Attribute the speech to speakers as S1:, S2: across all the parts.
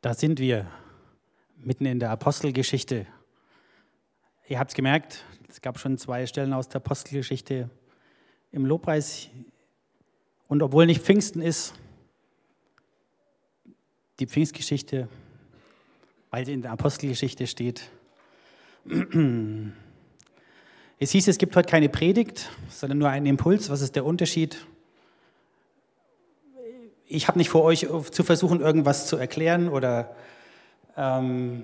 S1: Da sind wir, mitten in der Apostelgeschichte. Ihr habt es gemerkt, es gab schon zwei Stellen aus der Apostelgeschichte im Lobpreis. Und obwohl nicht Pfingsten ist, die Pfingstgeschichte, weil sie in der Apostelgeschichte steht. Es hieß, es gibt heute keine Predigt, sondern nur einen Impuls. Was ist der Unterschied? Ich habe nicht vor, euch zu versuchen, irgendwas zu erklären oder ähm,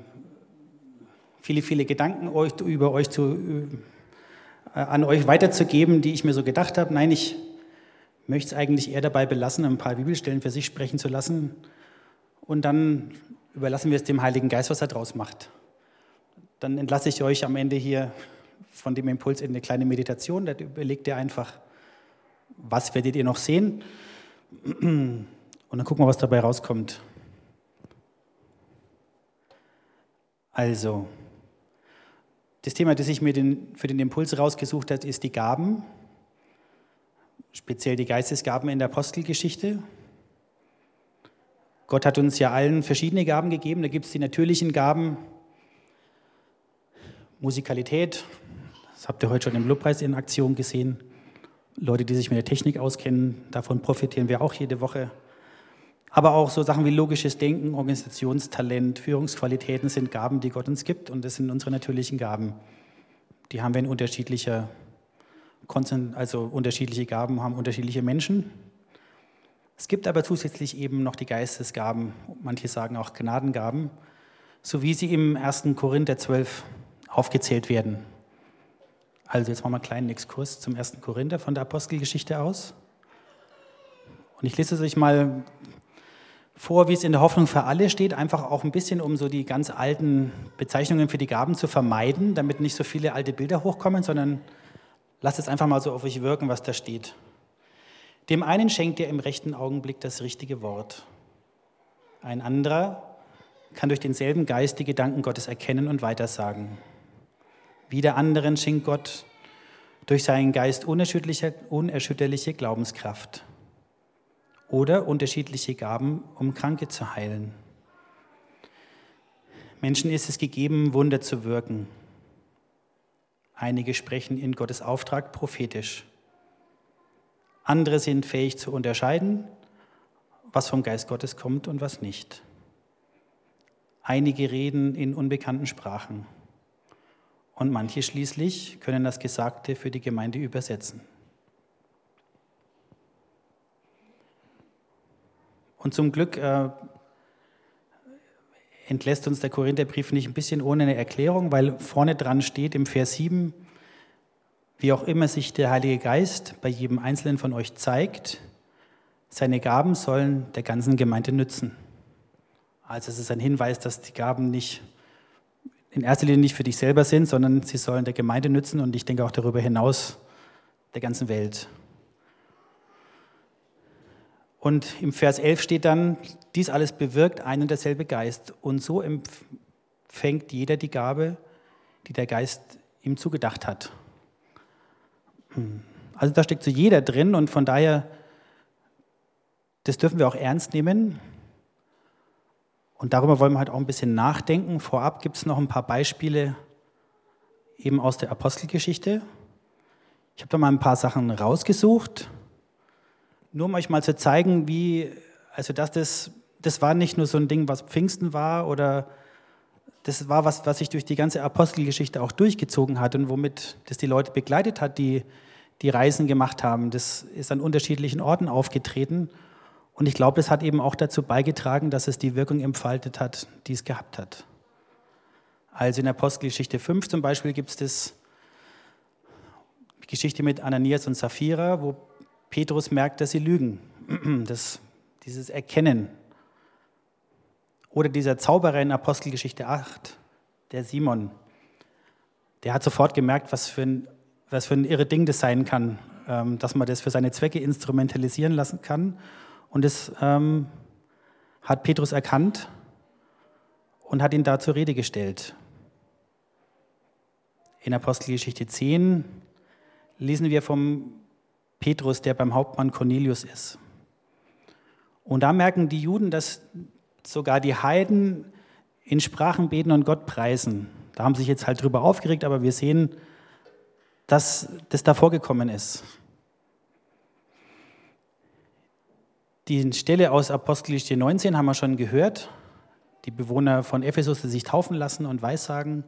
S1: viele, viele Gedanken euch, über euch zu, äh, an euch weiterzugeben, die ich mir so gedacht habe. Nein, ich möchte es eigentlich eher dabei belassen, ein paar Bibelstellen für sich sprechen zu lassen. Und dann überlassen wir es dem Heiligen Geist, was er draus macht. Dann entlasse ich euch am Ende hier von dem Impuls in eine kleine Meditation. Da überlegt ihr einfach, was werdet ihr noch sehen? Und dann gucken wir, was dabei rauskommt. Also, das Thema, das ich mir den, für den Impuls rausgesucht habe, ist die Gaben, speziell die Geistesgaben in der Apostelgeschichte. Gott hat uns ja allen verschiedene Gaben gegeben. Da gibt es die natürlichen Gaben, Musikalität, das habt ihr heute schon im Lobpreis in Aktion gesehen. Leute, die sich mit der Technik auskennen, davon profitieren wir auch jede Woche. Aber auch so Sachen wie logisches Denken, Organisationstalent, Führungsqualitäten sind Gaben, die Gott uns gibt und das sind unsere natürlichen Gaben. Die haben wir in unterschiedlicher, also unterschiedliche Gaben haben unterschiedliche Menschen. Es gibt aber zusätzlich eben noch die Geistesgaben, manche sagen auch Gnadengaben, so wie sie im 1. Korinther 12 aufgezählt werden. Also jetzt machen wir einen kleinen Exkurs zum 1. Korinther von der Apostelgeschichte aus. Und ich lese es euch mal vor, wie es in der Hoffnung für alle steht, einfach auch ein bisschen, um so die ganz alten Bezeichnungen für die Gaben zu vermeiden, damit nicht so viele alte Bilder hochkommen, sondern lasst es einfach mal so auf euch wirken, was da steht. Dem einen schenkt er im rechten Augenblick das richtige Wort. Ein anderer kann durch denselben Geist die Gedanken Gottes erkennen und weitersagen. Wieder anderen schenkt Gott durch seinen Geist unerschütterliche Glaubenskraft oder unterschiedliche Gaben, um Kranke zu heilen. Menschen ist es gegeben, Wunder zu wirken. Einige sprechen in Gottes Auftrag prophetisch. Andere sind fähig zu unterscheiden, was vom Geist Gottes kommt und was nicht. Einige reden in unbekannten Sprachen und manche schließlich können das Gesagte für die Gemeinde übersetzen. Und zum Glück äh, entlässt uns der Korintherbrief nicht ein bisschen ohne eine Erklärung, weil vorne dran steht im Vers 7, wie auch immer sich der Heilige Geist bei jedem Einzelnen von euch zeigt, seine Gaben sollen der ganzen Gemeinde nützen. Also es ist ein Hinweis, dass die Gaben nicht in erster Linie nicht für dich selber sind, sondern sie sollen der Gemeinde nützen und ich denke auch darüber hinaus der ganzen Welt. Und im Vers 11 steht dann, dies alles bewirkt ein und derselbe Geist. Und so empfängt jeder die Gabe, die der Geist ihm zugedacht hat. Hm. Also da steckt so jeder drin und von daher, das dürfen wir auch ernst nehmen. Und darüber wollen wir halt auch ein bisschen nachdenken. Vorab gibt es noch ein paar Beispiele eben aus der Apostelgeschichte. Ich habe da mal ein paar Sachen rausgesucht, nur um euch mal zu zeigen, wie, also dass das, das war nicht nur so ein Ding, was Pfingsten war oder das war was, was sich durch die ganze Apostelgeschichte auch durchgezogen hat und womit das die Leute begleitet hat, die die Reisen gemacht haben. Das ist an unterschiedlichen Orten aufgetreten und ich glaube, es hat eben auch dazu beigetragen, dass es die Wirkung entfaltet hat, die es gehabt hat. Also in Apostelgeschichte 5 zum Beispiel gibt es das die Geschichte mit Ananias und Sapphira, wo Petrus merkt, dass sie lügen. Das, dieses Erkennen. Oder dieser Zauberer in Apostelgeschichte 8, der Simon, der hat sofort gemerkt, was für ein, was für ein irre Ding das sein kann, ähm, dass man das für seine Zwecke instrumentalisieren lassen kann und das ähm, hat Petrus erkannt und hat ihn da zur Rede gestellt. In Apostelgeschichte 10 lesen wir vom Petrus, der beim Hauptmann Cornelius ist. Und da merken die Juden, dass sogar die Heiden in Sprachen beten und Gott preisen. Da haben sich jetzt halt drüber aufgeregt, aber wir sehen, dass das da vorgekommen ist. Die Stelle aus Apostelgeschichte 19 haben wir schon gehört. Die Bewohner von Ephesus, die sich taufen lassen und weissagen.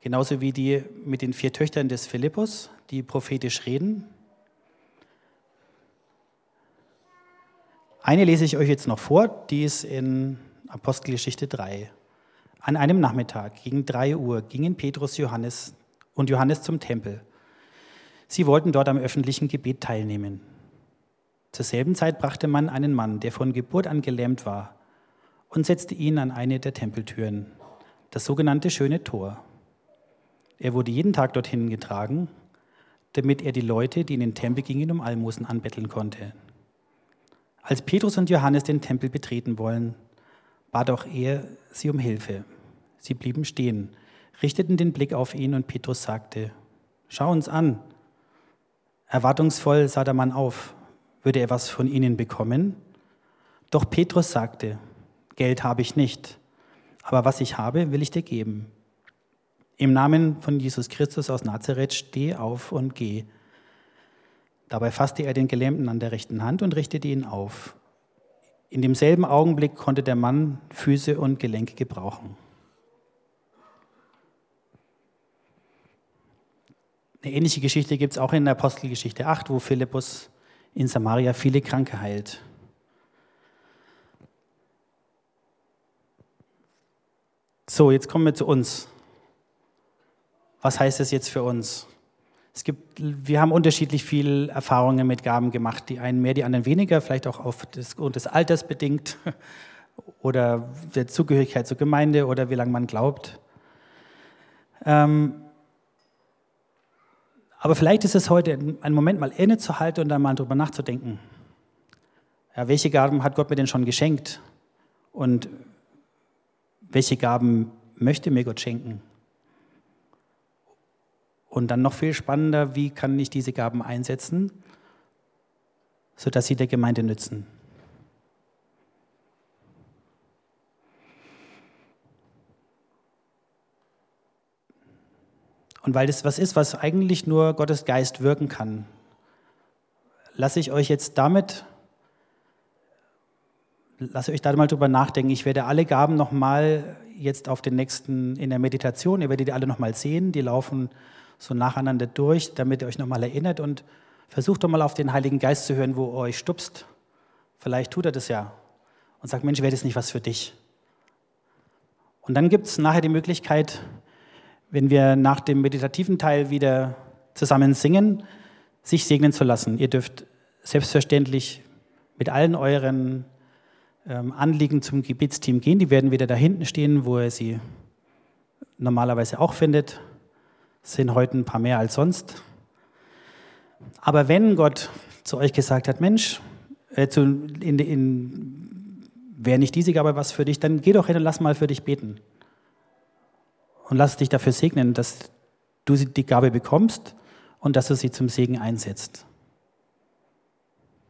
S1: Genauso wie die mit den vier Töchtern des Philippus, die prophetisch reden. Eine lese ich euch jetzt noch vor, die ist in Apostelgeschichte 3. An einem Nachmittag gegen 3 Uhr gingen Petrus Johannes und Johannes zum Tempel. Sie wollten dort am öffentlichen Gebet teilnehmen. Zur selben Zeit brachte man einen Mann, der von Geburt an gelähmt war, und setzte ihn an eine der Tempeltüren, das sogenannte schöne Tor. Er wurde jeden Tag dorthin getragen, damit er die Leute, die in den Tempel gingen, um Almosen anbetteln konnte. Als Petrus und Johannes den Tempel betreten wollen, bat auch er sie um Hilfe. Sie blieben stehen, richteten den Blick auf ihn und Petrus sagte, Schau uns an. Erwartungsvoll sah der Mann auf. Würde er was von ihnen bekommen? Doch Petrus sagte, Geld habe ich nicht, aber was ich habe, will ich dir geben. Im Namen von Jesus Christus aus Nazareth steh auf und geh. Dabei fasste er den Gelähmten an der rechten Hand und richtete ihn auf. In demselben Augenblick konnte der Mann Füße und Gelenke gebrauchen. Eine ähnliche Geschichte gibt es auch in der Apostelgeschichte 8, wo Philippus in Samaria viele Kranke heilt. So, jetzt kommen wir zu uns. Was heißt das jetzt für uns? Es gibt, wir haben unterschiedlich viel Erfahrungen mit Gaben gemacht, die einen mehr, die anderen weniger, vielleicht auch aufgrund des Alters bedingt oder der Zugehörigkeit zur Gemeinde oder wie lange man glaubt. Ähm, aber vielleicht ist es heute ein Moment, mal innezuhalten und dann mal drüber nachzudenken. Ja, welche Gaben hat Gott mir denn schon geschenkt? Und welche Gaben möchte mir Gott schenken? Und dann noch viel spannender, wie kann ich diese Gaben einsetzen, sodass sie der Gemeinde nützen. Und weil das was ist, was eigentlich nur Gottes Geist wirken kann, lasse ich euch jetzt damit, lasse euch da mal drüber nachdenken. Ich werde alle Gaben nochmal jetzt auf den nächsten, in der Meditation, ihr werdet die alle nochmal sehen, die laufen so nacheinander durch, damit ihr euch nochmal erinnert und versucht doch mal auf den Heiligen Geist zu hören, wo er euch stupst. Vielleicht tut er das ja und sagt, Mensch, wäre das nicht was für dich? Und dann gibt es nachher die Möglichkeit, wenn wir nach dem meditativen Teil wieder zusammen singen, sich segnen zu lassen. Ihr dürft selbstverständlich mit allen euren ähm, Anliegen zum Gebetsteam gehen. Die werden wieder da hinten stehen, wo ihr sie normalerweise auch findet sind heute ein paar mehr als sonst. Aber wenn Gott zu euch gesagt hat, Mensch, äh, zu, in, in, wäre nicht diese Gabe was für dich, dann geh doch hin und lass mal für dich beten. Und lass dich dafür segnen, dass du die Gabe bekommst und dass du sie zum Segen einsetzt.